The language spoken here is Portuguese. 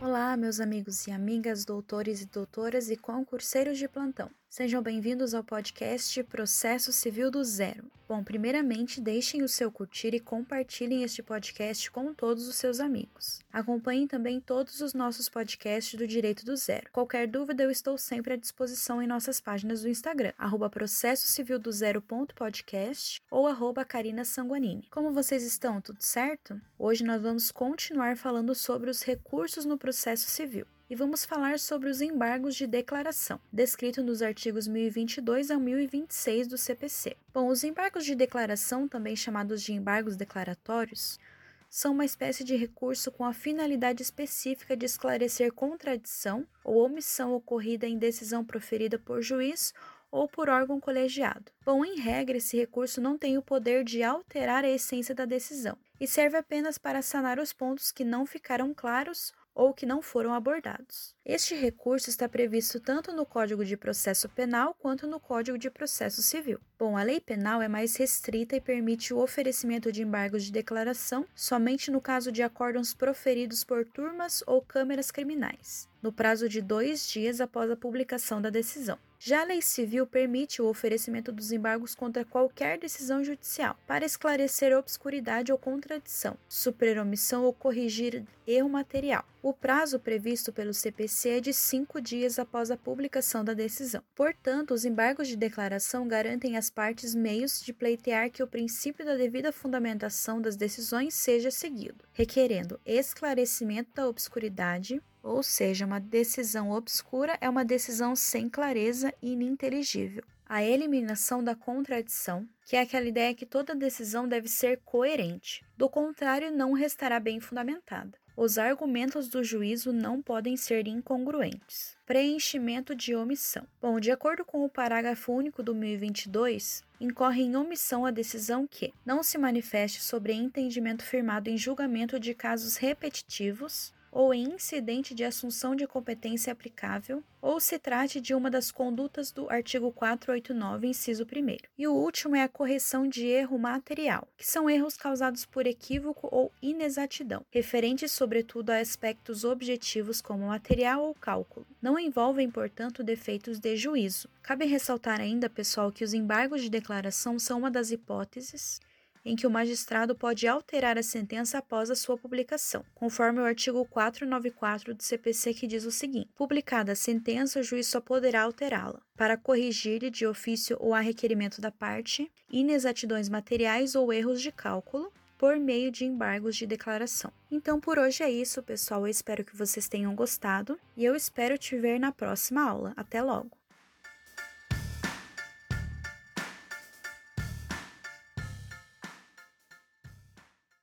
Olá, meus amigos e amigas, doutores e doutoras e concurseiros de plantão. Sejam bem-vindos ao podcast Processo Civil do Zero. Bom, primeiramente, deixem o seu curtir e compartilhem este podcast com todos os seus amigos. Acompanhem também todos os nossos podcasts do Direito do Zero. Qualquer dúvida, eu estou sempre à disposição em nossas páginas do Instagram, arroba processo civil do zero.podcast ou arroba Sanguanini. Como vocês estão? Tudo certo? Hoje nós vamos continuar falando sobre os recursos no processo civil e vamos falar sobre os embargos de declaração, descrito nos artigos 1022 a 1026 do CPC. Bom, os embargos de declaração, também chamados de embargos declaratórios, são uma espécie de recurso com a finalidade específica de esclarecer contradição ou omissão ocorrida em decisão proferida por juiz ou por órgão colegiado. Bom, em regra, esse recurso não tem o poder de alterar a essência da decisão e serve apenas para sanar os pontos que não ficaram claros ou que não foram abordados. Este recurso está previsto tanto no Código de Processo Penal quanto no Código de Processo Civil. Bom, a lei penal é mais restrita e permite o oferecimento de embargos de declaração somente no caso de acórdãos proferidos por turmas ou câmeras criminais, no prazo de dois dias após a publicação da decisão. Já a lei civil permite o oferecimento dos embargos contra qualquer decisão judicial, para esclarecer obscuridade ou contradição, suprir omissão ou corrigir erro material. O prazo previsto pelo CPC é de cinco dias após a publicação da decisão. Portanto, os embargos de declaração garantem às partes meios de pleitear que o princípio da devida fundamentação das decisões seja seguido, requerendo esclarecimento da obscuridade, ou seja, uma decisão obscura é uma decisão sem clareza e ininteligível. A eliminação da contradição, que é aquela ideia que toda decisão deve ser coerente, do contrário, não restará bem fundamentada. Os argumentos do juízo não podem ser incongruentes. Preenchimento de omissão. Bom, de acordo com o parágrafo único do 1022, incorre em omissão a decisão que não se manifeste sobre entendimento firmado em julgamento de casos repetitivos ou em incidente de assunção de competência aplicável, ou se trate de uma das condutas do artigo 489, inciso 1. E o último é a correção de erro material, que são erros causados por equívoco ou inexatidão, referentes sobretudo a aspectos objetivos como material ou cálculo. Não envolvem, portanto, defeitos de juízo. Cabe ressaltar ainda, pessoal, que os embargos de declaração são uma das hipóteses em que o magistrado pode alterar a sentença após a sua publicação, conforme o artigo 494 do CPC que diz o seguinte: publicada a sentença, o juiz só poderá alterá-la para corrigir de ofício ou a requerimento da parte inexatidões materiais ou erros de cálculo por meio de embargos de declaração. Então por hoje é isso, pessoal. Eu espero que vocês tenham gostado e eu espero te ver na próxima aula. Até logo!